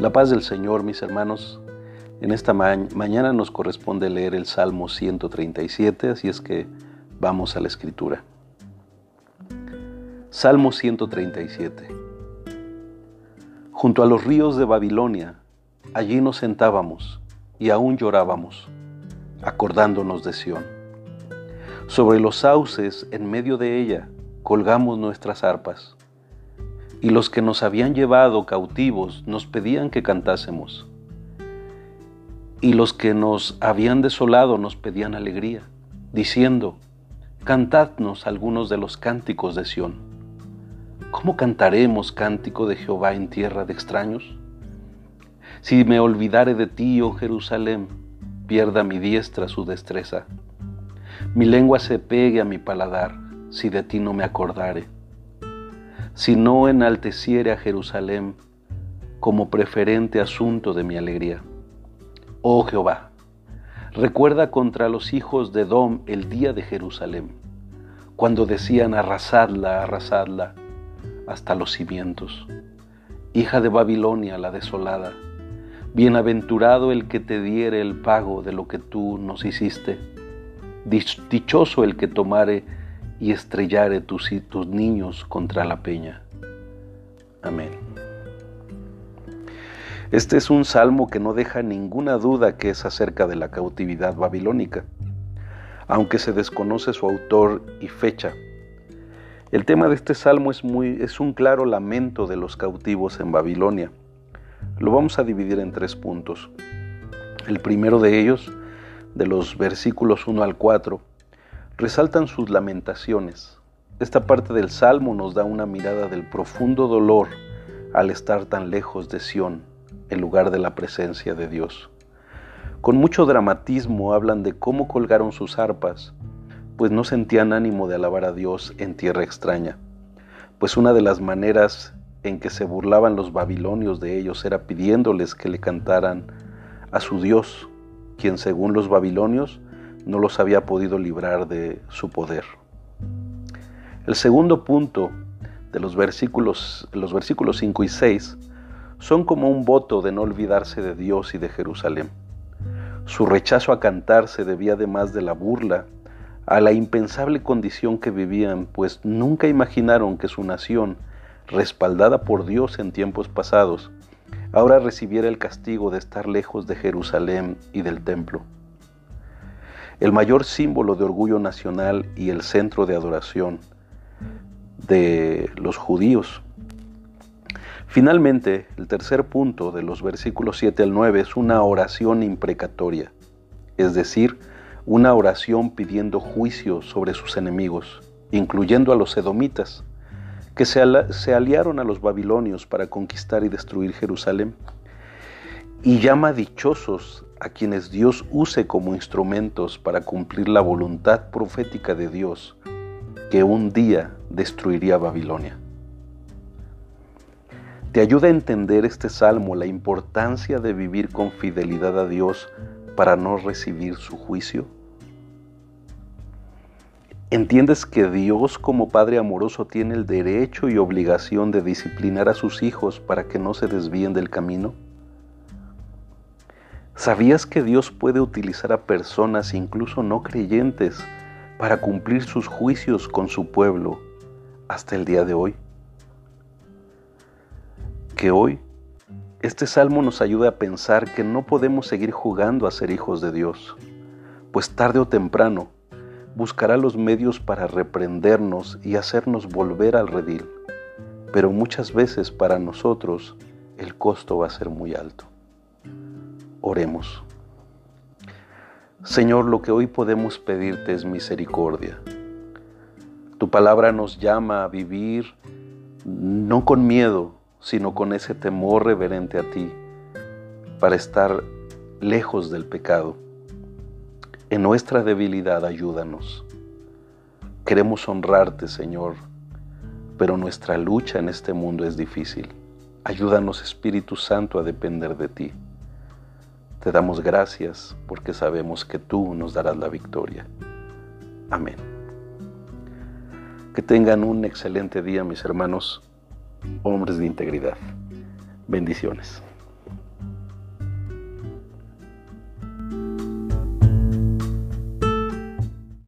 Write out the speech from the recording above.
La paz del Señor, mis hermanos. En esta mañana nos corresponde leer el Salmo 137, así es que vamos a la escritura. Salmo 137. Junto a los ríos de Babilonia, allí nos sentábamos y aún llorábamos, acordándonos de Sión. Sobre los sauces, en medio de ella, colgamos nuestras arpas y los que nos habían llevado cautivos nos pedían que cantásemos. Y los que nos habían desolado nos pedían alegría, diciendo, Cantadnos algunos de los cánticos de Sión. ¿Cómo cantaremos cántico de Jehová en tierra de extraños? Si me olvidare de ti, oh Jerusalén, pierda mi diestra su destreza. Mi lengua se pegue a mi paladar, si de ti no me acordare si no enalteciere a Jerusalén como preferente asunto de mi alegría. Oh Jehová, recuerda contra los hijos de Dom el día de Jerusalén, cuando decían arrasadla, arrasadla, hasta los cimientos. Hija de Babilonia la desolada, bienaventurado el que te diere el pago de lo que tú nos hiciste, dichoso el que tomare y estrellare tus, tus niños contra la peña. Amén. Este es un salmo que no deja ninguna duda que es acerca de la cautividad babilónica, aunque se desconoce su autor y fecha. El tema de este salmo es, muy, es un claro lamento de los cautivos en Babilonia. Lo vamos a dividir en tres puntos. El primero de ellos, de los versículos 1 al 4, resaltan sus lamentaciones. Esta parte del Salmo nos da una mirada del profundo dolor al estar tan lejos de Sión, en lugar de la presencia de Dios. Con mucho dramatismo hablan de cómo colgaron sus arpas, pues no sentían ánimo de alabar a Dios en tierra extraña, pues una de las maneras en que se burlaban los babilonios de ellos era pidiéndoles que le cantaran a su Dios, quien según los babilonios no los había podido librar de su poder. El segundo punto de los versículos, los versículos 5 y 6 son como un voto de no olvidarse de Dios y de Jerusalén. Su rechazo a cantar se debía además de la burla a la impensable condición que vivían, pues nunca imaginaron que su nación, respaldada por Dios en tiempos pasados, ahora recibiera el castigo de estar lejos de Jerusalén y del templo el mayor símbolo de orgullo nacional y el centro de adoración de los judíos. Finalmente, el tercer punto de los versículos 7 al 9 es una oración imprecatoria, es decir, una oración pidiendo juicio sobre sus enemigos, incluyendo a los edomitas, que se, aliaron a los babilonios para conquistar y destruir Jerusalén, y llama dichosos a quienes Dios use como instrumentos para cumplir la voluntad profética de Dios que un día destruiría Babilonia. ¿Te ayuda a entender este salmo la importancia de vivir con fidelidad a Dios para no recibir su juicio? ¿Entiendes que Dios como Padre amoroso tiene el derecho y obligación de disciplinar a sus hijos para que no se desvíen del camino? ¿Sabías que Dios puede utilizar a personas incluso no creyentes para cumplir sus juicios con su pueblo hasta el día de hoy? Que hoy este salmo nos ayude a pensar que no podemos seguir jugando a ser hijos de Dios, pues tarde o temprano buscará los medios para reprendernos y hacernos volver al redil, pero muchas veces para nosotros el costo va a ser muy alto. Oremos. Señor, lo que hoy podemos pedirte es misericordia. Tu palabra nos llama a vivir no con miedo, sino con ese temor reverente a ti, para estar lejos del pecado. En nuestra debilidad ayúdanos. Queremos honrarte, Señor, pero nuestra lucha en este mundo es difícil. Ayúdanos, Espíritu Santo, a depender de ti. Te damos gracias porque sabemos que tú nos darás la victoria. Amén. Que tengan un excelente día, mis hermanos, hombres de integridad. Bendiciones.